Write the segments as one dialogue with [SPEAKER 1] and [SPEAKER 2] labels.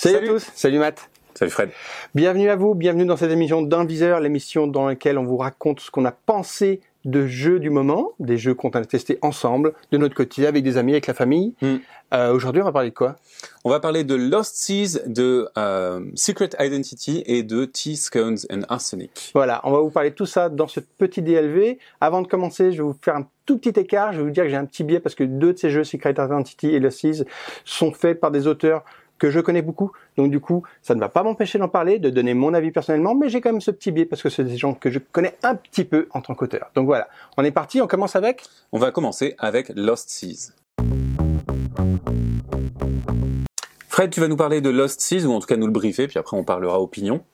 [SPEAKER 1] Salut,
[SPEAKER 2] Salut.
[SPEAKER 1] à tous, salut Matt.
[SPEAKER 2] Salut Fred.
[SPEAKER 1] Bienvenue à vous, bienvenue dans cette émission d'un viseur, l'émission dans laquelle on vous raconte ce qu'on a pensé de jeux du moment, des jeux qu'on a testés ensemble, de notre côté, avec des amis, avec la famille.
[SPEAKER 2] Mm.
[SPEAKER 1] Euh, Aujourd'hui, on va parler de quoi?
[SPEAKER 2] On va parler de Lost Seas, de euh, Secret Identity et de Tea Scones and Arsenic.
[SPEAKER 1] Voilà, on va vous parler de tout ça dans ce petit DLV. Avant de commencer, je vais vous faire un tout petit écart. Je vais vous dire que j'ai un petit biais parce que deux de ces jeux, Secret Identity et Lost Seas, sont faits par des auteurs que je connais beaucoup. Donc du coup, ça ne va pas m'empêcher d'en parler, de donner mon avis personnellement, mais j'ai quand même ce petit biais parce que c'est des gens que je connais un petit peu en tant qu'auteur. Donc voilà, on est parti, on commence avec?
[SPEAKER 2] On va commencer avec Lost Seas. Fred, tu vas nous parler de Lost Seas, ou en tout cas nous le briefer, puis après on parlera opinion.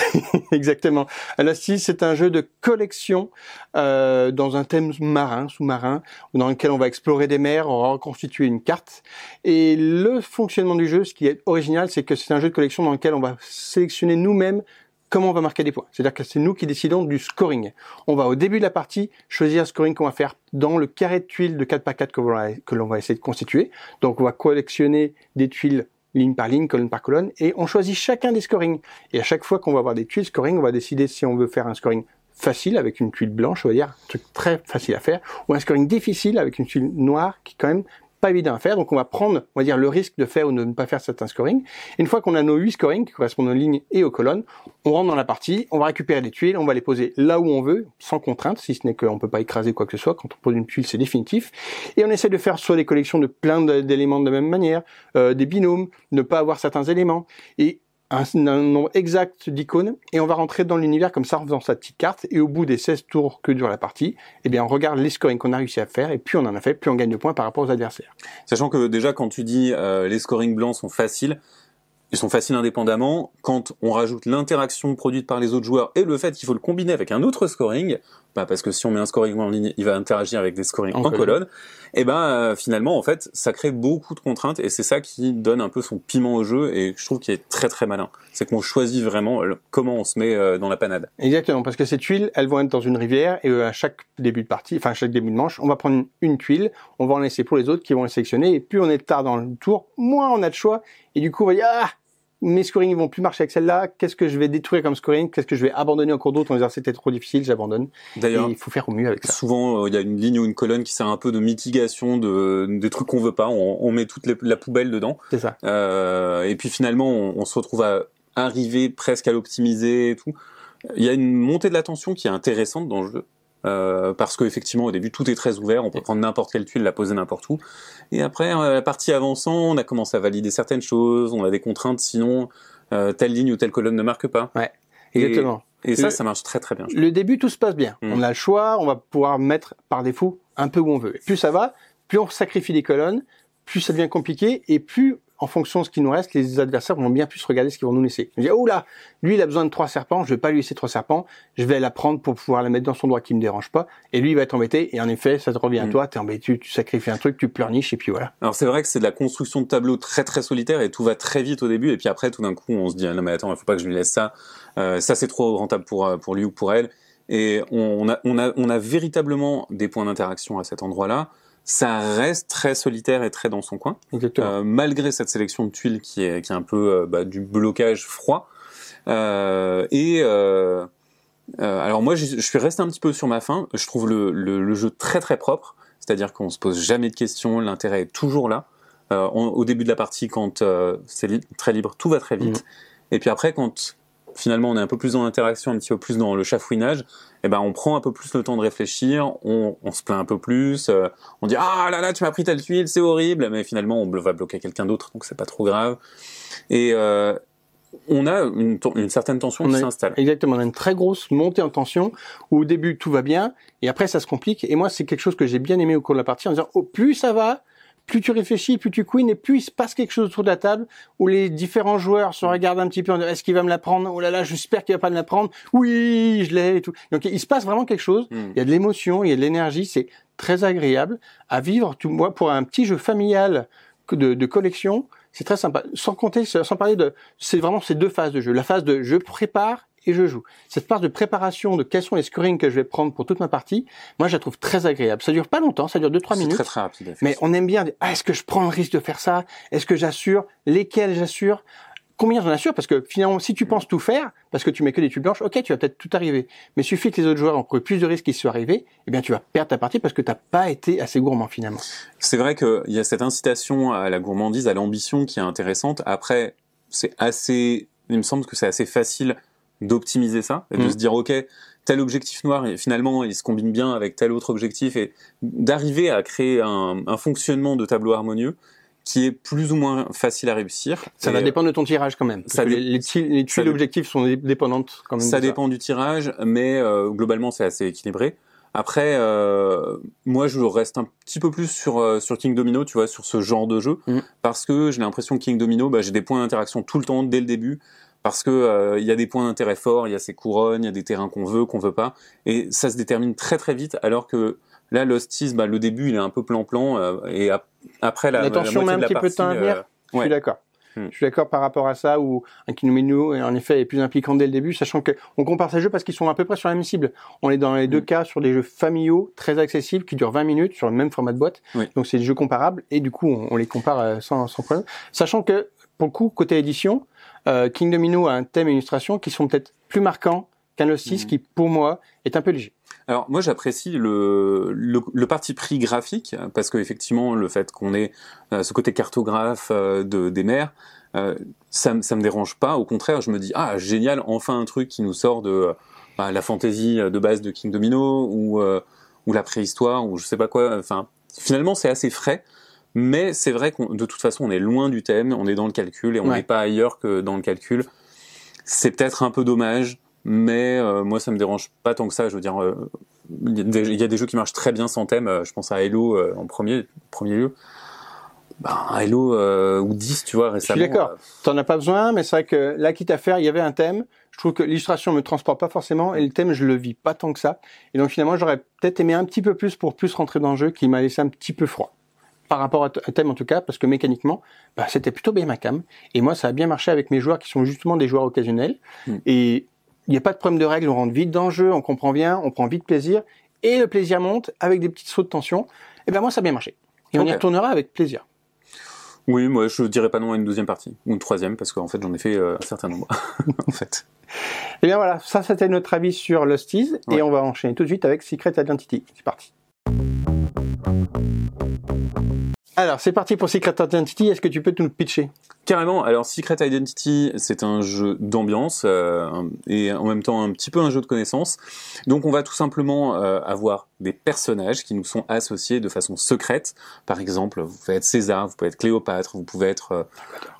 [SPEAKER 1] Exactement. La Sea, c'est un jeu de collection euh, dans un thème marin, sous-marin, dans lequel on va explorer des mers, on va reconstituer une carte. Et le fonctionnement du jeu, ce qui est original, c'est que c'est un jeu de collection dans lequel on va sélectionner nous-mêmes comment on va marquer des points. C'est-à-dire que c'est nous qui décidons du scoring. On va au début de la partie choisir le scoring qu'on va faire dans le carré de tuiles de 4x4 que l'on va- que l'on va essayer de constituer. Donc on va collectionner des tuiles ligne par ligne, colonne par colonne, et on choisit chacun des scorings. Et à chaque fois qu'on va avoir des tuiles scoring, on va décider si on veut faire un scoring facile avec une tuile blanche, on va dire, un très facile à faire, ou un scoring difficile avec une tuile noire qui quand même pas évident à faire. Donc on va prendre, on va dire, le risque de faire ou de ne pas faire certains scorings. Une fois qu'on a nos huit scorings qui correspondent aux lignes et aux colonnes, on rentre dans la partie, on va récupérer les tuiles, on va les poser là où on veut, sans contrainte, si ce n'est qu'on peut pas écraser quoi que ce soit. Quand on pose une tuile, c'est définitif. Et on essaie de faire soit des collections de plein d'éléments de la même manière, euh, des binômes, ne pas avoir certains éléments, et un, nombre exact d'icônes, et on va rentrer dans l'univers comme ça en faisant sa petite carte, et au bout des 16 tours que dure la partie, eh bien on regarde les scorings qu'on a réussi à faire, et plus on en a fait, plus on gagne de points par rapport aux adversaires.
[SPEAKER 2] Sachant que déjà quand tu dis euh, les scorings blancs sont faciles, ils sont faciles indépendamment. Quand on rajoute l'interaction produite par les autres joueurs et le fait qu'il faut le combiner avec un autre scoring, bah parce que si on met un scoring en ligne, il va interagir avec des scorings
[SPEAKER 1] En
[SPEAKER 2] en,
[SPEAKER 1] colonne.
[SPEAKER 2] colonne. Et ben euh, finalement en fait, ça crée beaucoup de contraintes et c'est ça qui donne un peu son piment au jeu et je trouve qu'il est très très malin. C'est qu'on choisit vraiment comment on se met euh, dans la panade.
[SPEAKER 1] Exactement, parce que ces tuiles, elles vont être dans une rivière, et euh, à chaque début de partie, enfin à chaque début de manche, on va prendre une, une tuile, on va en laisser pour les autres qui vont les sélectionner, et plus on est tard dans le tour, moins on a de choix, et du coup on va dire, ah, mes scorings ils vont plus marcher avec celle-là, qu'est-ce que je vais détruire comme scoring, qu'est-ce que je vais abandonner en cours d'autre en disant c'était trop difficile, j'abandonne.
[SPEAKER 2] D'ailleurs,
[SPEAKER 1] il faut faire au mieux avec ça.
[SPEAKER 2] Souvent, euh, il y a une ligne ou une colonne qui sert un peu de mitigation de des trucs qu'on veut pas. On, on met toute les- la poubelle dedans.
[SPEAKER 1] C'est ça.
[SPEAKER 2] Euh, et puis finalement, on, on se retrouve à arriver presque à l'optimiser et tout. Il y a une montée de la tension qui est intéressante dans le jeu. Euh, parce qu'effectivement, au début, tout est très ouvert. On peut prendre n'importe quelle tuile, la poser n'importe où. Et après, euh, la partie avançant, on a commencé à valider certaines choses. On a des contraintes, sinon euh, telle ligne ou telle colonne ne marque pas. Et-
[SPEAKER 1] Exactement.
[SPEAKER 2] Et ça,
[SPEAKER 1] Le-
[SPEAKER 2] ça marche très très bien.
[SPEAKER 1] Le début, tout se passe bien.
[SPEAKER 2] Mm.
[SPEAKER 1] On a le choix, on va pouvoir mettre par défaut un peu où on veut. Et plus ça va, plus on sacrifie des colonnes, plus ça devient compliqué, et plus, en fonction de ce qui nous reste, les adversaires vont bien plus regarder ce qu'ils vont nous laisser. Ils vont dire, oh là, lui, il a besoin de trois serpents, je vais pas lui laisser trois serpents, je vais la prendre pour pouvoir la mettre dans son droit qui me dérange pas, et lui, il va être embêté, et en effet, ça te revient à
[SPEAKER 2] Mm.
[SPEAKER 1] toi, t'es embêté, tu, tu sacrifies un truc, tu pleurniches, et puis voilà.
[SPEAKER 2] Alors c'est vrai que c'est de la construction de tableaux très très solitaire et tout va très vite au début et puis après tout d'un coup on se dit ah non mais attends il faut pas que je lui laisse ça Euh, ça c'est trop rentable pour euh, pour lui ou pour elle et on a on a on a véritablement des points d'interaction à cet endroit-là ça reste très solitaire et très dans son coin. Euh, malgré cette sélection de tuiles qui est qui est un peu euh, bah, du blocage froid. Euh, et euh, euh, alors moi je, je suis resté un petit peu sur ma faim. Je trouve le, le, le jeu très très propre. C'est-à-dire qu'on se pose jamais de questions. L'intérêt est toujours là. Euh, on- au début de la partie quand c'est li- très libre tout va très vite. Et puis après quand finalement on est un peu plus dans l'interaction un petit peu plus dans le chafouinage eh ben on prend un peu plus le temps de réfléchir on, on se plaint un peu plus euh, on dit ah là là tu m'as pris telle tuile c'est horrible. Mais finalement on va bloquer quelqu'un d'autre donc c'est pas trop grave. Et euh, on a une, une certaine tension
[SPEAKER 1] On
[SPEAKER 2] qui s'installe.
[SPEAKER 1] Exactement, on a une très grosse montée en tension où au début tout va bien et après ça se complique. Et moi, c'est quelque chose que j'ai bien aimé au cours de la partie en disant oh, plus ça va, plus tu réfléchis, plus tu queen et plus il se passe quelque chose autour de la table où les différents joueurs se regardent un petit peu en disant est-ce qu'il va me la prendre Oh là là, j'espère qu'il va pas me la prendre. Oui, je l'ai et tout. Donc il se passe vraiment quelque chose.
[SPEAKER 2] Hmm.
[SPEAKER 1] Il y a de l'émotion, il y a de l'énergie, c'est très agréable à vivre. Vois, pour un petit jeu familial de, de collection, c'est très sympa. Sans compter, sans parler de, c'est vraiment ces deux phases de jeu. La phase de je prépare et je joue. Cette phase de préparation de quels sont les scorings que je vais prendre pour toute ma partie, moi je la trouve très agréable. Ça dure pas longtemps, ça dure 2-3
[SPEAKER 2] C'est
[SPEAKER 1] minutes.
[SPEAKER 2] très très rapide.
[SPEAKER 1] Mais on aime bien dire, ah, est-ce que je prends le risque de faire ça? Est-ce que j'assure? Lesquels j'assure? Combien j'en assure? Parce que finalement, si tu penses tout faire, parce que tu mets que des tuiles blanches, ok, tu vas peut-être tout arriver. Mais suffit que les autres joueurs ont plus de risques qu'ils soient arrivés, eh bien tu vas perdre ta partie parce que t'as pas été assez gourmand finalement.
[SPEAKER 2] C'est vrai qu'il y a cette incitation à la gourmandise, à l'ambition qui est intéressante. Après, c'est assez, il me semble que c'est assez facile d'optimiser ça et de
[SPEAKER 1] Mhm.
[SPEAKER 2] se dire ok tel objectif noir et finalement il se combine bien avec tel autre objectif et d'arriver à créer un, un fonctionnement de tableau harmonieux qui est plus ou moins facile à réussir.
[SPEAKER 1] Ça
[SPEAKER 2] Et,
[SPEAKER 1] va dépendre de ton tirage quand même.
[SPEAKER 2] Ça
[SPEAKER 1] les, les, tuiles- les tuiles objectifs sont dé- dépendantes quand même.
[SPEAKER 2] Ça dépend du tirage, mais euh, globalement c'est assez équilibré. Après, euh, moi je reste un petit peu plus sur euh, sur King Domino, tu vois, sur ce genre de jeu,
[SPEAKER 1] Mhm.
[SPEAKER 2] parce que j'ai l'impression que King Domino, bah, j'ai des points d'interaction tout le temps dès le début, parce que euh, il y a des points d'intérêt forts, il y a ces couronnes, il y a des terrains qu'on veut, qu'on veut pas, et ça se détermine très très vite, alors que là Losties, bah, le début il est un peu plan-plan, euh, et ap- après la, la
[SPEAKER 1] L'attention
[SPEAKER 2] moitié
[SPEAKER 1] met un
[SPEAKER 2] de la
[SPEAKER 1] petit peu de temps à venir.
[SPEAKER 2] euh,
[SPEAKER 1] Je
[SPEAKER 2] ouais.
[SPEAKER 1] suis d'accord.
[SPEAKER 2] Hmm.
[SPEAKER 1] Je suis d'accord par rapport à ça où un Kinomino en effet est plus impliquant dès le début, sachant que on compare ces jeux parce qu'ils sont à peu près sur la même cible. On est dans les deux
[SPEAKER 2] Hmm.
[SPEAKER 1] cas sur des jeux familiaux très accessibles qui durent 20 minutes sur le même format de boîte.
[SPEAKER 2] Oui.
[SPEAKER 1] Donc c'est des jeux comparables et du coup on, on les compare euh, sans, sans problème. Sachant que pour le coup côté édition, euh, King Domino a un thème et une illustration qui sont peut-être plus marquants qu'un Lost 6
[SPEAKER 2] Mhm.
[SPEAKER 1] qui pour moi est un peu léger.
[SPEAKER 2] Alors moi j'apprécie le, le, le parti pris graphique parce que effectivement le fait qu'on ait euh, ce côté cartographe euh, de, des mers, euh, ça, ça me dérange pas. Au contraire, je me dis ah génial, enfin un truc qui nous sort de bah, la fantaisie de base de King Domino ou euh, ou la préhistoire ou je sais pas quoi. Enfin finalement c'est assez frais. Mais c'est vrai qu'on de toute façon on est loin du thème, on est dans le calcul et on
[SPEAKER 1] Ouais.
[SPEAKER 2] n'est pas ailleurs que dans le calcul. C'est peut-être un peu dommage, mais euh, moi ça me dérange pas tant que ça. Je veux dire, euh, il y, a des- il y a des jeux qui marchent très bien sans thème. euh, Je pense à Halo euh, en premier, premier lieu. Ben, Halo euh, ou 10, tu vois, récemment.
[SPEAKER 1] d'accord.
[SPEAKER 2] euh,
[SPEAKER 1] T'en as pas besoin, mais c'est vrai que là, quitte à faire, il y avait un thème. Je trouve que l'illustration me transporte pas forcément et le thème, je le vis pas tant que ça. Et donc finalement, j'aurais peut-être aimé un petit peu plus pour plus rentrer dans le jeu qui m'a laissé un petit peu froid. Par rapport à un thème en tout cas, parce que mécaniquement, bah, c'était plutôt bien ma cam. Et moi, ça a bien marché avec mes joueurs qui sont justement des joueurs occasionnels.
[SPEAKER 2] Hmm.
[SPEAKER 1] Et il n'y a pas de problème de règles, on rentre vite dans le jeu, on comprend bien, on prend vite plaisir. Et le plaisir monte avec des petits sauts de tension. Et ben moi, ça a bien marché. Et on y retournera avec plaisir.
[SPEAKER 2] Oui, moi je dirais pas non à une deuxième partie ou une troisième parce qu'en fait j'en ai fait euh, un certain nombre. en fait.
[SPEAKER 1] Et bien voilà, ça c'était notre avis sur Losties
[SPEAKER 2] Ouais.
[SPEAKER 1] et on va enchaîner tout de suite avec Secret Identity. C'est parti. Alors c'est parti pour Secret Identity, est-ce que tu peux nous pitcher?
[SPEAKER 2] Carrément. Alors, Secret Identity, c'est un jeu d'ambiance euh, et en même temps un petit peu un jeu de connaissances. Donc, on va tout simplement euh, avoir des personnages qui nous sont associés de façon secrète. Par exemple, vous pouvez être César, vous pouvez être Cléopâtre, vous pouvez être euh,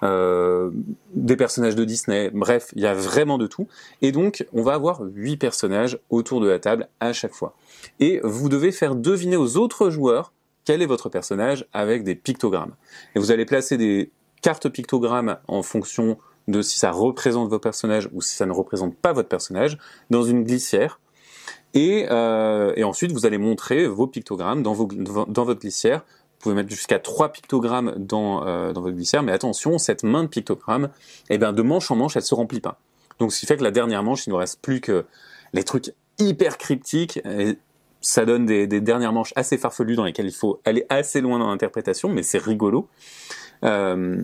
[SPEAKER 2] euh, des personnages de Disney. Bref, il y a vraiment de tout. Et donc, on va avoir huit personnages autour de la table à chaque fois. Et vous devez faire deviner aux autres joueurs quel est votre personnage avec des pictogrammes. Et vous allez placer des cartes pictogrammes en fonction de si ça représente vos personnages ou si ça ne représente pas votre personnage dans une glissière. Et, euh, et ensuite, vous allez montrer vos pictogrammes dans, vos, dans votre glissière. Vous pouvez mettre jusqu'à trois pictogrammes dans, euh, dans votre glissière, mais attention, cette main de pictogrammes, eh ben, de manche en manche, elle se remplit pas. Donc, ce qui fait que la dernière manche, il nous reste plus que les trucs hyper cryptiques. Ça donne des, des dernières manches assez farfelues dans lesquelles il faut aller assez loin dans l'interprétation, mais c'est rigolo. Euh,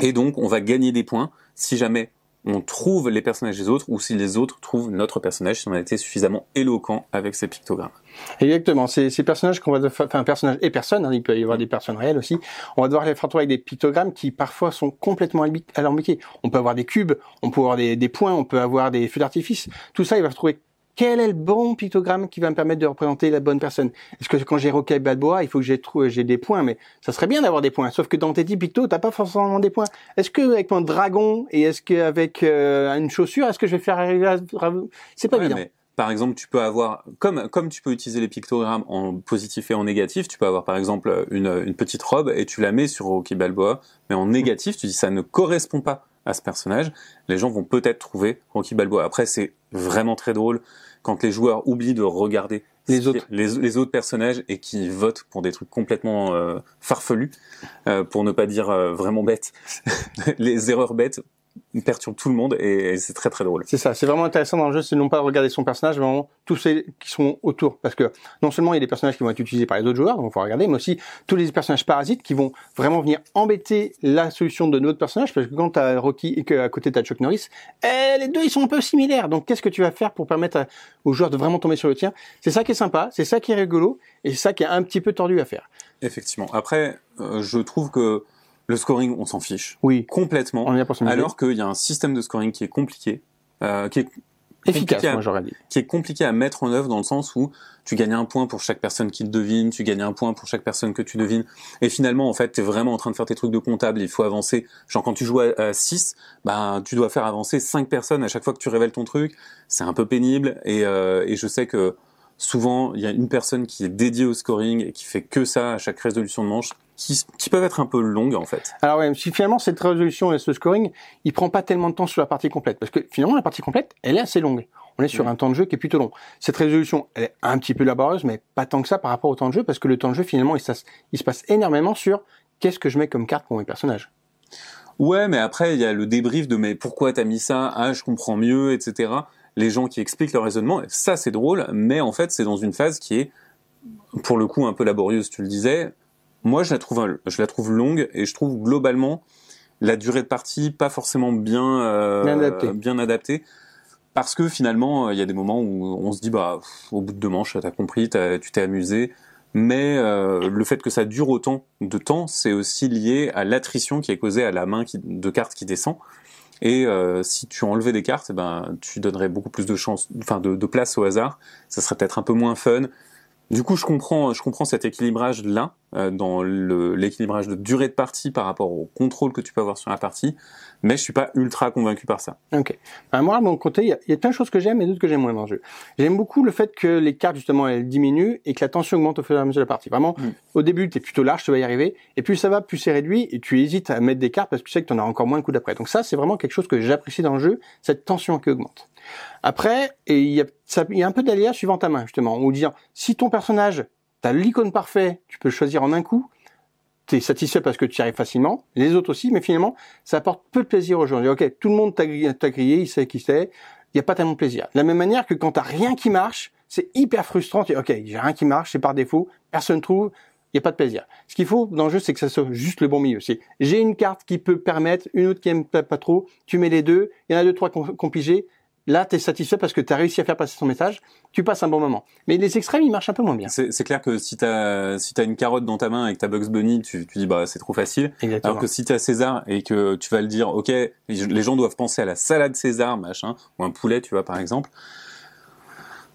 [SPEAKER 2] et donc, on va gagner des points si jamais on trouve les personnages des autres ou si les autres trouvent notre personnage, si on a été suffisamment éloquent avec ces pictogrammes.
[SPEAKER 1] Exactement, c'est ces personnages qu'on va devoir, enfin personnages et personnes, hein, il peut y avoir des personnes réelles aussi, on va devoir les faire tourner avec des pictogrammes qui parfois sont complètement alambiqués. On peut avoir des cubes, on peut avoir des, des points, on peut avoir des feux d'artifice. Tout ça, il va trouver quel est le bon pictogramme qui va me permettre de représenter la bonne personne? Est-ce que quand j'ai Rocket Balboa, il faut que j'ai trou- j'ai des points, mais ça serait bien d'avoir des points. Sauf que dans tes 10 pictos, t'as pas forcément des points. Est-ce que avec mon dragon et est-ce qu'avec euh, une chaussure, est-ce que je vais faire arriver à... C'est pas
[SPEAKER 2] Ouais,
[SPEAKER 1] évident.
[SPEAKER 2] mais par exemple, tu peux avoir, comme, comme tu peux utiliser les pictogrammes en positif et en négatif, tu peux avoir par exemple une, une petite robe et tu la mets sur Rocky Balboa, mais en négatif, tu dis ça ne correspond pas à ce personnage. Les gens vont peut-être trouver Rocky Balboa. Après, c'est vraiment très drôle quand les joueurs oublient de regarder
[SPEAKER 1] Les
[SPEAKER 2] ce qui-
[SPEAKER 1] autres.
[SPEAKER 2] les, les autres personnages et qui votent pour des trucs complètement euh, farfelus, euh, pour ne pas dire euh, vraiment bêtes. les erreurs bêtes perturbe tout le monde et, c'est très très drôle.
[SPEAKER 1] C'est ça, c'est vraiment intéressant dans le jeu, c'est non pas regarder son personnage, mais vraiment tous ceux qui sont autour, parce que non seulement il y a des personnages qui vont être utilisés par les autres joueurs, donc il faut regarder, mais aussi tous les personnages parasites qui vont vraiment venir embêter la solution de notre personnage, parce que quand t'as Rocky et qu'à côté t'as Chuck Norris, eh, les deux ils sont un peu similaires, donc qu'est-ce que tu vas faire pour permettre aux joueurs de vraiment tomber sur le tien? C'est ça qui est sympa, c'est ça qui est rigolo, et c'est ça qui est un petit peu tordu à faire.
[SPEAKER 2] Effectivement. Après, euh, je trouve que le scoring, on s'en fiche.
[SPEAKER 1] Oui.
[SPEAKER 2] Complètement. alors qu'il y a un système de scoring qui est compliqué, euh, qui est
[SPEAKER 1] efficace, moi j'aurais dit.
[SPEAKER 2] Qui est compliqué à mettre en œuvre dans le sens où tu gagnes un point pour chaque personne qui te devine, tu gagnes un point pour chaque personne que tu devines, et finalement en fait tu es vraiment en train de faire tes trucs de comptable, il faut avancer. Genre quand tu joues à, 6, bah tu dois faire avancer 5 personnes à chaque fois que tu révèles ton truc, c'est un peu pénible, et, euh, et je sais que souvent il y a une personne qui est dédiée au scoring et qui fait que ça à chaque résolution de manche qui, qui, peuvent être un peu longues en fait.
[SPEAKER 1] Alors ouais, si finalement cette résolution et ce scoring, il prend pas tellement de temps sur la partie complète parce que finalement la partie complète, elle est assez longue. On est sur un temps de jeu qui est plutôt long. Cette résolution, elle est un petit peu laborieuse, mais pas tant que ça par rapport au temps de jeu parce que le temps de jeu finalement, il, il se passe énormément sur qu'est-ce que je mets comme carte pour mes personnages.
[SPEAKER 2] Ouais, mais après il y a le débrief de mais pourquoi t'as mis ça, ah je comprends mieux, etc. Les gens qui expliquent leur raisonnement, ça c'est drôle, mais en fait c'est dans une phase qui est pour le coup un peu laborieuse, tu le disais, moi, je la trouve, je la trouve longue et je trouve globalement la durée de partie pas forcément bien, euh, bien adaptée. Parce que finalement, il y a des moments où on se dit, bah, au bout de deux manches, t'as compris, tu t'es amusé. Mais euh, le fait que ça dure autant de temps, c'est aussi lié à l'attrition qui est causée à la main qui, de cartes qui descend. Et euh, si tu enlevais des cartes, eh ben, tu donnerais beaucoup plus de chance, enfin de, de place au hasard. Ça serait peut-être un peu moins fun. Du coup, je comprends, je comprends cet équilibrage là dans l'équilibrage de durée de partie par rapport au contrôle que tu peux avoir sur la partie, mais je suis pas ultra convaincu par ça.
[SPEAKER 1] Ok. Ben, moi, à mon côté, il y, y, a plein de choses que j'aime et d'autres que j'aime moins dans le jeu. J'aime beaucoup le fait que les cartes justement elles diminuent et que la tension augmente au fur et à mesure de la partie. Vraiment, mm. au début, tu es plutôt large, tu vas y arriver, et plus ça va, plus c'est réduit, et tu hésites à mettre des cartes parce que tu sais que tu en as encore moins de coups d'après. Donc ça, c'est vraiment quelque chose que j'apprécie dans le jeu, cette tension qui augmente. Après, il y a, il y a un peu d'aléa suivant ta main justement, ou dire si ton personnage T'as l'icône parfait, tu peux choisir en un coup. Tu es satisfait parce que tu y arrives facilement, les autres aussi, mais finalement, ça apporte peu de plaisir aux gens. Ok, tout le monde t'a grillé, il sait qui c'est, il n'y a pas tellement de plaisir. De la même manière que quand t'as rien qui marche, c'est hyper frustrant. Tu dis, ok, j'ai rien qui marche, c'est par défaut, personne trouve, il n'y a pas de plaisir. Ce qu'il faut dans le jeu, c'est que ça soit juste le bon milieu. C'est j'ai une carte qui peut permettre, une autre qui aime pas, trop, tu mets les deux, il y en a deux, trois compigés, Là, tu es satisfait parce que tu as réussi à faire passer ton message, tu passes un bon moment. Mais les extrêmes, ils marchent un peu moins bien.
[SPEAKER 2] C'est clair que si tu as, si as une carotte dans ta main et que tu Bugs Bunny, tu, tu dis bah c'est trop facile.
[SPEAKER 1] Exactement.
[SPEAKER 2] Alors que si tu as César et que tu vas le dire, ok, les gens doivent penser à la salade César, machin, ou un poulet, tu vois, par exemple,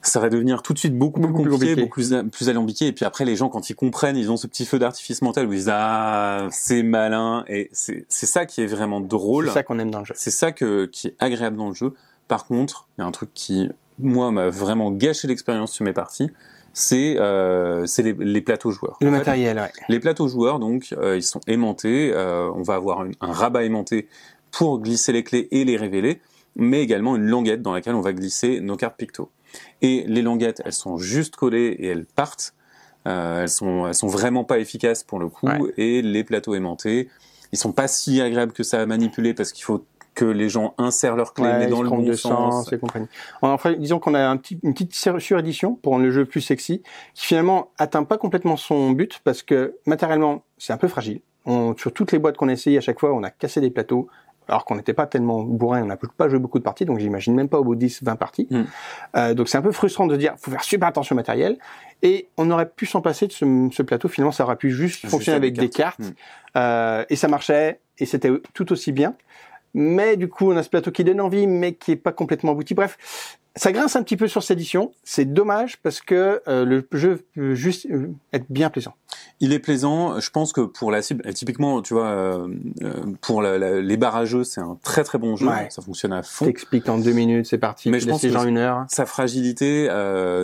[SPEAKER 2] ça va devenir tout de suite beaucoup, plus compliqué, beaucoup plus, plus alambiqué. Et puis après, les gens, quand ils comprennent, ils ont ce petit feu d'artifice mental où ils disent ah c'est malin. Et c'est ça qui est vraiment drôle.
[SPEAKER 1] C'est ça qu'on aime dans le jeu.
[SPEAKER 2] C'est ça que, qui est agréable dans le jeu. Par contre, il y a un truc qui, moi, m'a vraiment gâché l'expérience sur mes parties, c'est euh, les, les, plateaux joueurs.
[SPEAKER 1] Le matériel, ouais.
[SPEAKER 2] Les plateaux joueurs, donc, euh, ils sont aimantés. Euh, on va avoir un rabat aimanté pour glisser les clés et les révéler, mais également une languette dans laquelle on va glisser nos cartes picto. Et les languettes, elles sont juste collées et elles partent. Euh, elles sont, elles sont vraiment pas efficaces pour le coup. Et les plateaux aimantés, ils sont pas si agréables que ça à manipuler parce qu'il faut que les gens insèrent leurs clés mais dans le bon sens.
[SPEAKER 1] Et compagnie. Enfin, disons qu'on a un petit, une petite surédition pour rendre le jeu plus sexy, qui finalement atteint pas complètement son but parce que matériellement c'est un peu fragile. On, sur toutes les boîtes qu'on a essayé à chaque fois, on a cassé des plateaux, alors qu'on n'était pas tellement bourrin, on n'a pas joué beaucoup de parties, donc j'imagine même pas au bout de 10, 20 parties. Hmm. Euh, donc c'est un peu frustrant de dire, faut faire super attention au matériel, et on aurait pu s'en passer de ce, ce, plateau, finalement ça aurait pu juste, fonctionner avec des cartes, hmm. euh, et ça marchait, et c'était tout aussi bien mais du coup on a ce plateau qui donne envie, mais qui est pas complètement abouti. Bref, ça grince un petit peu sur cette édition. C'est dommage parce que euh, le jeu peut juste euh, être bien plaisant.
[SPEAKER 2] Il est plaisant. Je pense que pour la cible, typiquement, tu vois, euh, pour les barrageux, c'est un très très bon jeu. Ça fonctionne à fond.
[SPEAKER 1] T'expliques en deux minutes, c'est parti.
[SPEAKER 2] Mais je pense
[SPEAKER 1] que gens une heure.
[SPEAKER 2] Sa fragilité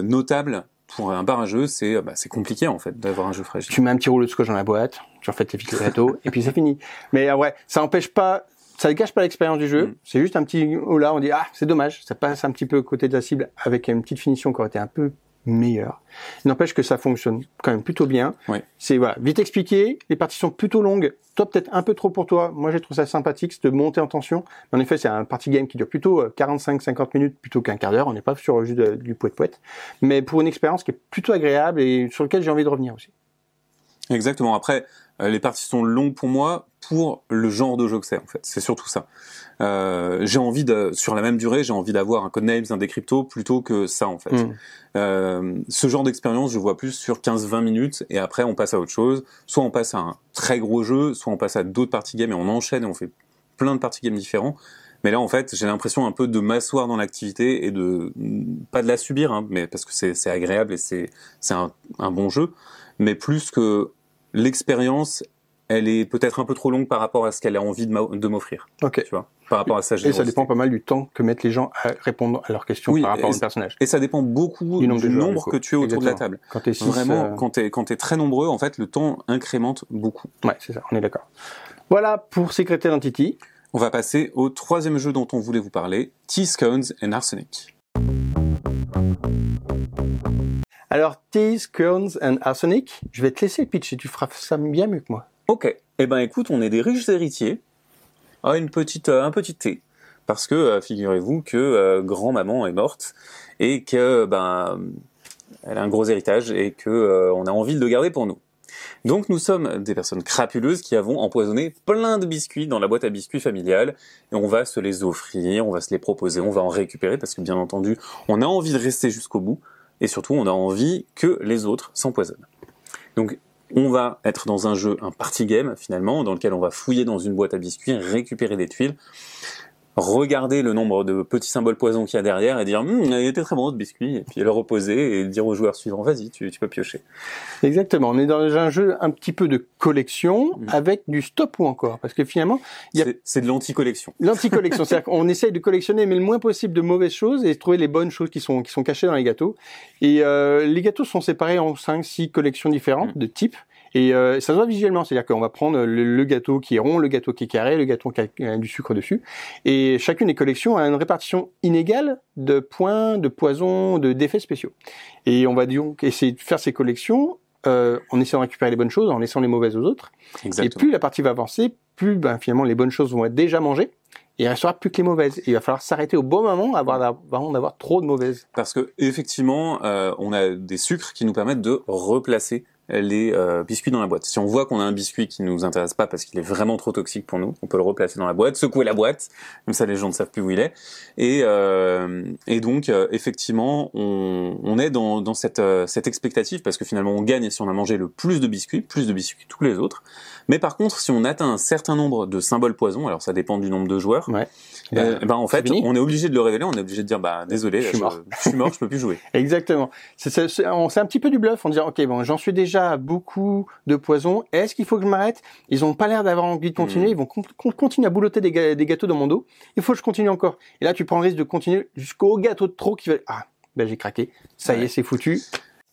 [SPEAKER 2] notable pour un barrageux, c'est bah, c'est compliqué en fait d'avoir un jeu fragile.
[SPEAKER 1] Tu mets un petit rouleau de scotch dans la boîte, tu refais tes fils de plateau et puis c'est fini. Mais ouais, ça n'empêche pas ça ne gâche pas l'expérience du jeu. Mm. C'est juste un petit oh là, on dit ah c'est dommage, ça passe un petit peu côté de la cible avec une petite finition qui aurait été un peu meilleur. Il n'empêche que ça fonctionne quand même plutôt bien.
[SPEAKER 2] Oui.
[SPEAKER 1] C'est voilà, vite expliqué, les parties sont plutôt longues, toi peut-être un peu trop pour toi. Moi j'ai trouvé ça sympathique de monter en tension. Mais en effet, c'est un party game qui dure plutôt 45-50 minutes plutôt qu'un quart d'heure. On n'est pas sur juste du poète poète, mais pour une expérience qui est plutôt agréable et sur lequel j'ai envie de revenir aussi.
[SPEAKER 2] Exactement. Après, euh, les parties sont longues pour moi pour le genre de jeu que c'est en fait. C'est surtout ça. Euh, j'ai envie de, sur la même durée, j'ai envie d'avoir un codenames, un décrypto plutôt que ça en fait.
[SPEAKER 1] Mm.
[SPEAKER 2] Euh, ce genre d'expérience, je vois plus sur 15-20 minutes et après on passe à autre chose. Soit on passe à un très gros jeu, soit on passe à d'autres parties games et on enchaîne et on fait plein de parties games différents. Mais là, en fait, j'ai l'impression un peu de m'asseoir dans l'activité et de pas de la subir, hein, mais parce que c'est agréable et c'est c'est un, un bon jeu, mais plus que l'expérience, elle est peut-être un peu trop longue par rapport à ce qu'elle a envie de m'offrir.
[SPEAKER 1] Ok.
[SPEAKER 2] Tu vois, par rapport à sa
[SPEAKER 1] Et ça dépend pas mal du temps que mettent les gens à répondre à leurs questions
[SPEAKER 2] Oui,
[SPEAKER 1] par rapport au personnage.
[SPEAKER 2] Et ça dépend beaucoup du,
[SPEAKER 1] nombre joueurs, du
[SPEAKER 2] que tu es autour de la table.
[SPEAKER 1] Quand t'es six,
[SPEAKER 2] Vraiment,
[SPEAKER 1] euh,
[SPEAKER 2] quand t'es quand t'es très nombreux, en fait, le temps incrémente beaucoup.
[SPEAKER 1] Ouais, c'est ça, on est d'accord. Voilà pour Secret Identity.
[SPEAKER 2] On va passer au troisième jeu dont on voulait vous parler, T-Scones and Arsenic.
[SPEAKER 1] Alors, Tease, Kearns and Arsenic, je vais te laisser le pitch et tu feras ça bien mieux que moi.
[SPEAKER 2] Ok. Eh ben, écoute, on est des riches héritiers. Ah, une petite, euh, un petit thé. Parce que, euh, figurez-vous que euh, grand-maman est morte et que, ben, elle a un gros héritage et que on a envie de le garder pour nous. Donc, nous sommes des personnes crapuleuses qui avons empoisonné plein de biscuits dans la boîte à biscuits familiale et on va se les offrir, on va se les proposer, on va en récupérer parce que, bien entendu, on a envie de rester jusqu'au bout et surtout, on a envie que les autres s'empoisonnent. Donc, on va être dans un jeu, un party game finalement, dans lequel on va fouiller dans une boîte à biscuits, récupérer des tuiles, regarder le nombre de petits symboles poison qu'il y a derrière et dire Hum, il était très bon ce biscuit, et puis le reposer et dire au joueur suivant vas-y, tu, tu peux piocher.
[SPEAKER 1] Exactement, on est dans un jeu un petit peu de collection
[SPEAKER 2] Mhm.
[SPEAKER 1] avec du stop ou encore. Parce que finalement, Il y a-
[SPEAKER 2] C'est- C'est de l'anti-collection.
[SPEAKER 1] l'anti-collection, c'est-à-dire qu'on essaye de collectionner mais le moins possible de mauvaises choses et de trouver les bonnes choses qui sont, qui sont cachées dans les gâteaux. Et euh, les gâteaux sont séparés en 5-6 collections différentes
[SPEAKER 2] Mhm.
[SPEAKER 1] de types. Et euh, ça se voit visuellement, c'est-à-dire qu'on va prendre le, le gâteau qui est rond, le gâteau qui est carré, le gâteau qui a, du sucre dessus. Et chacune des collections a une répartition inégale de points, de poisons, de d'effets spéciaux. Et on va donc essayer de faire ces collections euh, en essayant de récupérer les bonnes choses, en laissant les mauvaises aux autres.
[SPEAKER 2] Exactement.
[SPEAKER 1] Et plus la partie va avancer, plus ben, finalement les bonnes choses vont être déjà mangées. Il restera plus que les mauvaises. Et il va falloir s'arrêter au bon moment avant d'avoir- avant d'avoir trop de mauvaises.
[SPEAKER 2] Parce que effectivement, euh, on a des sucres qui nous permettent de replacer les euh, biscuits dans la boîte. Si on voit qu'on a un biscuit qui nous intéresse pas parce qu'il est vraiment trop toxique pour nous, on peut le replacer dans la boîte, secouer la boîte, comme ça les gens ne savent plus où il est. Et, euh, et donc euh, effectivement, on, on est dans, dans cette, euh, cette expectative parce que finalement on gagne si on a mangé le plus de biscuits, plus de biscuits que tous les autres. Mais par contre, si on atteint un certain nombre de symboles poison, alors ça dépend du nombre de joueurs,
[SPEAKER 1] Ouais.
[SPEAKER 2] euh, ben en fait, on est obligé de le révéler, on est obligé de dire bah désolé,
[SPEAKER 1] Je suis mort.
[SPEAKER 2] je suis mort, je peux plus jouer.
[SPEAKER 1] Exactement. C'est un petit peu du bluff en disant, OK, bon, j'en suis déjà beaucoup de poison. Est-ce qu'il faut que je m'arrête? Ils ont pas l'air d'avoir envie de continuer.
[SPEAKER 2] Mm.
[SPEAKER 1] Ils vont con- con- continuer à boulotter des, ga- des gâteaux dans mon dos. Il faut que je continue encore. Et là, tu prends le risque de continuer jusqu'au gâteau de trop qui va... Ah, ben j'ai craqué. Ça y est, c'est foutu.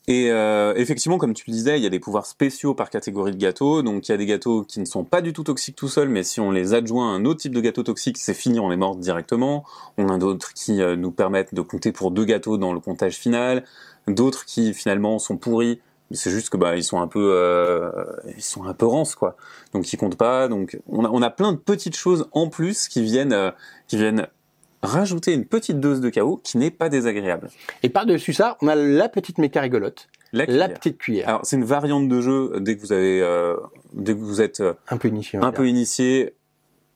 [SPEAKER 2] Et euh, effectivement, comme tu le disais, il y a des pouvoirs spéciaux par catégorie de gâteaux. Donc il y a des gâteaux qui ne sont pas du tout toxiques tout seuls, mais si on les adjoint à un autre type de gâteau toxique, c'est fini, on est mort directement. On a d'autres qui euh, nous permettent de compter pour deux gâteaux dans le comptage final. D'autres qui finalement sont pourris. Mais C'est juste que bah ils sont un peu euh, ils sont un peu rances quoi. Donc ils comptent pas. Donc on a on a plein de petites choses en plus qui viennent euh, qui viennent rajouter une petite dose de chaos qui n'est pas désagréable.
[SPEAKER 1] Et par-dessus ça, on a la petite méca rigolote.
[SPEAKER 2] La
[SPEAKER 1] La petite cuillère.
[SPEAKER 2] Alors c'est une variante de jeu dès que vous avez euh, dès que vous êtes euh,
[SPEAKER 1] un peu initié.
[SPEAKER 2] un peu initié,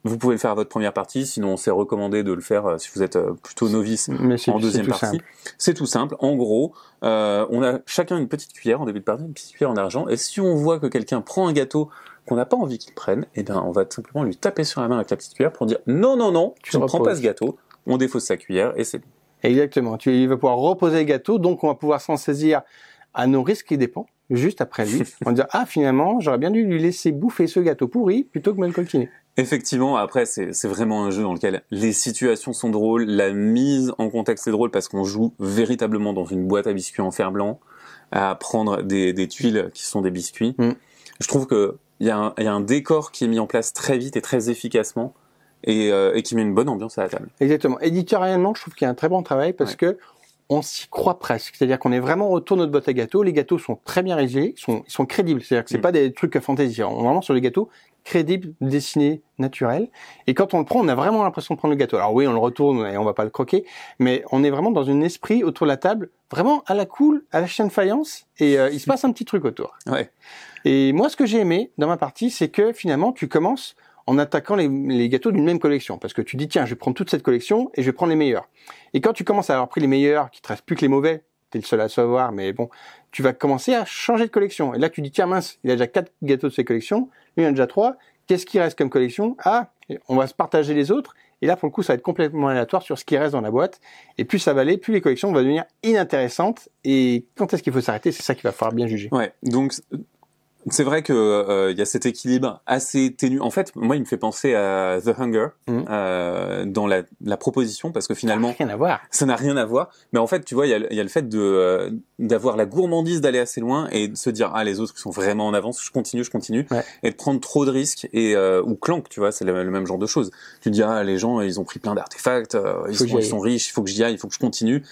[SPEAKER 2] vous pouvez le faire à votre première partie. Sinon, c'est recommandé de le faire euh, si vous êtes euh, plutôt novice
[SPEAKER 1] Mais
[SPEAKER 2] en deuxième partie.
[SPEAKER 1] simple.
[SPEAKER 2] C'est tout simple. En gros, euh, on a chacun une petite cuillère en début de partie, une petite cuillère en argent. Et si on voit que quelqu'un prend un gâteau qu'on n'a pas envie qu'il prenne, eh bien, on va tout simplement lui taper sur la main avec la petite cuillère pour dire non, non, non,
[SPEAKER 1] Tu
[SPEAKER 2] tu ne prends pas ce gâteau. On défausse sa cuillère et c'est bon.
[SPEAKER 1] Exactement. Tu il va pouvoir reposer le gâteau, donc on va pouvoir s'en saisir à nos risques et dépens, juste après lui, en disant ah finalement j'aurais bien dû lui laisser bouffer ce gâteau pourri plutôt que me le coltiner.
[SPEAKER 2] Effectivement, après, c'est vraiment un jeu dans lequel les situations sont drôles, la mise en contexte est drôle parce qu'on joue véritablement dans une boîte à biscuits en fer blanc, à prendre des, des tuiles qui sont des biscuits.
[SPEAKER 1] Mm.
[SPEAKER 2] Je trouve que il y, a un- il y a un décor qui est mis en place très vite et très efficacement et, euh, et qui met une bonne ambiance à la table.
[SPEAKER 1] Exactement. Éditorialement, je trouve qu'il y a un très bon travail parce
[SPEAKER 2] Ouais.
[SPEAKER 1] que on s'y croit presque. C'est-à-dire qu'on est vraiment autour de notre boîte à gâteaux. Les gâteaux sont très bien réalisés, ils sont, ils sont crédibles. C'est-à-dire que c'est
[SPEAKER 2] Mm.
[SPEAKER 1] pas des trucs à fantaisie. On est vraiment sur des gâteaux crédibles, dessinés, naturels. Et quand on le prend, on a vraiment l'impression de prendre le gâteau. Alors oui, on le retourne et on va pas le croquer, mais on est vraiment dans un esprit autour de la table, vraiment à la cool, à la chaîne faïence, et euh, il se passe un petit truc autour.
[SPEAKER 2] Ouais.
[SPEAKER 1] Et moi, ce que j'ai aimé dans ma partie, c'est que finalement, tu commences en attaquant les, les gâteaux d'une même collection. Parce que tu dis, tiens, je vais prendre toute cette collection et je vais prendre les meilleurs. Et quand tu commences à avoir pris les meilleurs, qu'il te reste plus que les mauvais, t'es le seul à savoir, mais bon, tu vas commencer à changer de collection. Et là, tu dis, tiens, mince, il a déjà quatre gâteaux de ses collections, lui, il en a déjà trois. Qu'est-ce qui reste comme collection? Ah, on va se partager les autres. Et là, pour le coup, ça va être complètement aléatoire sur ce qui reste dans la boîte. Et plus ça va aller, plus les collections vont devenir inintéressantes. Et quand est-ce qu'il faut s'arrêter? C'est ça qu'il va falloir bien juger.
[SPEAKER 2] Ouais, donc c'est vrai que euh, il y a cet équilibre assez ténu. En fait, moi, il me fait penser à The Hunger
[SPEAKER 1] Mhm.
[SPEAKER 2] euh, dans la, la proposition parce que finalement,
[SPEAKER 1] Rien à voir.
[SPEAKER 2] ça n'a rien à voir. Mais en fait, tu vois, il y a, le- il y a le fait de euh, d'avoir la gourmandise d'aller assez loin et de se dire ah les autres sont vraiment en avance, je continue, je continue,
[SPEAKER 1] Ouais.
[SPEAKER 2] et de prendre trop de risques et euh, ou clank, tu vois, c'est le, le même genre de choses. Tu te dis ah les gens ils ont pris plein d'artefacts, euh, ils, sont, ils sont riches, il faut que j'y aille, il faut que je continue.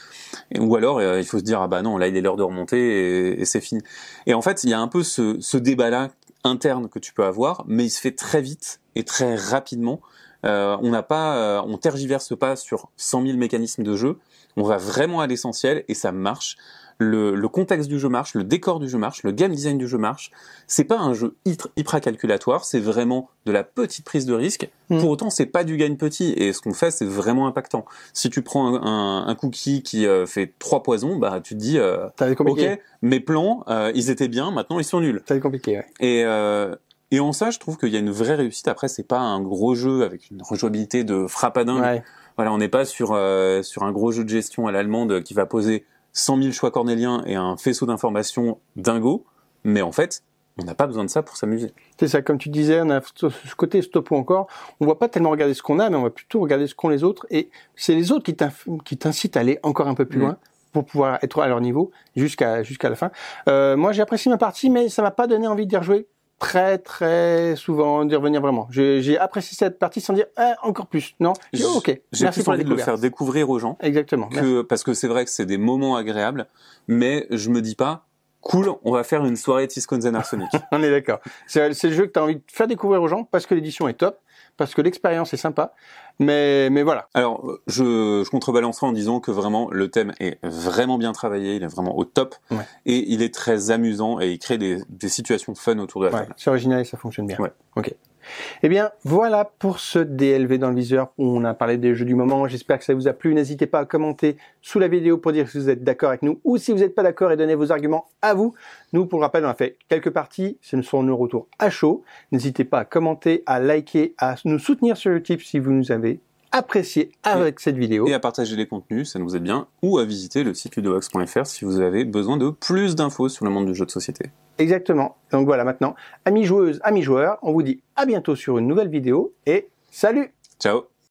[SPEAKER 2] Et- ou alors euh, il faut se dire ah bah non là il est l'heure de remonter et, et c'est fini. Et en fait il y a un peu ce, ce débat là interne que tu peux avoir, mais il se fait très vite et très rapidement. Euh, on n'a pas, euh, on tergiverse pas sur 100 000 mécanismes de jeu. On va vraiment à l'essentiel et ça marche. Le, le contexte du jeu marche, le décor du jeu marche, le game design du jeu marche. C'est pas un jeu hyper, calculatoire, c'est vraiment de la petite prise de risque.
[SPEAKER 1] Mm.
[SPEAKER 2] Pour autant, c'est pas du gain petit et ce qu'on fait, c'est vraiment impactant. Si tu prends un, un- un cookie qui euh, fait trois poisons, bah tu te dis, euh, ok, mes plans, euh, ils étaient bien, maintenant ils sont nuls.
[SPEAKER 1] Ça va être compliqué, ouais.
[SPEAKER 2] Et, euh, et en ça, je trouve qu'il y a une vraie réussite. Après, c'est pas un gros jeu avec une rejouabilité de frappadingue.
[SPEAKER 1] Ouais.
[SPEAKER 2] Voilà, on n'est pas sur euh, sur un gros jeu de gestion à l'allemande qui va poser 100 000 choix cornéliens et un faisceau d'informations dingo. Mais en fait, on n'a pas besoin de ça pour s'amuser.
[SPEAKER 1] C'est ça, comme tu disais, on a ce côté stop ou encore. On va pas tellement regarder ce qu'on a, mais on va plutôt regarder ce qu'ont les autres. Et c'est les autres qui t'incitent à aller encore un peu plus
[SPEAKER 2] Mm.
[SPEAKER 1] loin pour pouvoir être à leur niveau jusqu'à jusqu'à la fin. Euh, moi, j'ai apprécié ma partie, mais ça m'a pas donné envie d'y rejouer très très souvent, d'y revenir vraiment. J'ai apprécié cette partie sans dire ah, encore plus. Non, dit,
[SPEAKER 2] J-
[SPEAKER 1] ok.
[SPEAKER 2] J'ai plus
[SPEAKER 1] pour
[SPEAKER 2] envie de le faire découvrir aux gens
[SPEAKER 1] Exactement. merci.
[SPEAKER 2] que parce que c'est vrai que c'est des moments agréables, mais je me dis pas cool, on va faire une soirée Tisconzen Arsenic.
[SPEAKER 1] On est d'accord. C'est le jeu que tu as envie de faire découvrir aux gens parce que l'édition est top, parce que l'expérience est sympa. Mais mais voilà.
[SPEAKER 2] Alors, je, je contrebalancerai en disant que vraiment le thème est vraiment bien travaillé, il est vraiment au top,
[SPEAKER 1] Ouais.
[SPEAKER 2] et il est très amusant et il crée des, des situations fun autour de la
[SPEAKER 1] Ouais,
[SPEAKER 2] table.
[SPEAKER 1] c'est original et ça fonctionne bien.
[SPEAKER 2] Ouais.
[SPEAKER 1] Ok. Eh bien, voilà pour ce DLV dans le viseur où on a parlé des jeux du moment. J'espère que ça vous a plu. N'hésitez pas à commenter sous la vidéo pour dire si vous êtes d'accord avec nous ou si vous n'êtes pas d'accord et donner vos arguments à vous. Nous, pour rappel, on a fait quelques parties. Ce sont nos retours à chaud. N'hésitez pas à commenter, à liker, à nous soutenir sur Utip si vous nous avez apprécié avec cette vidéo.
[SPEAKER 2] Et à partager les contenus, ça nous aide bien, ou à visiter le site ludovox.fr si vous avez besoin de plus d'infos sur le monde du jeu de société.
[SPEAKER 1] Exactement. Donc voilà, maintenant, amis joueuses, amis joueurs, on vous dit à bientôt sur une nouvelle vidéo et salut
[SPEAKER 2] Ciao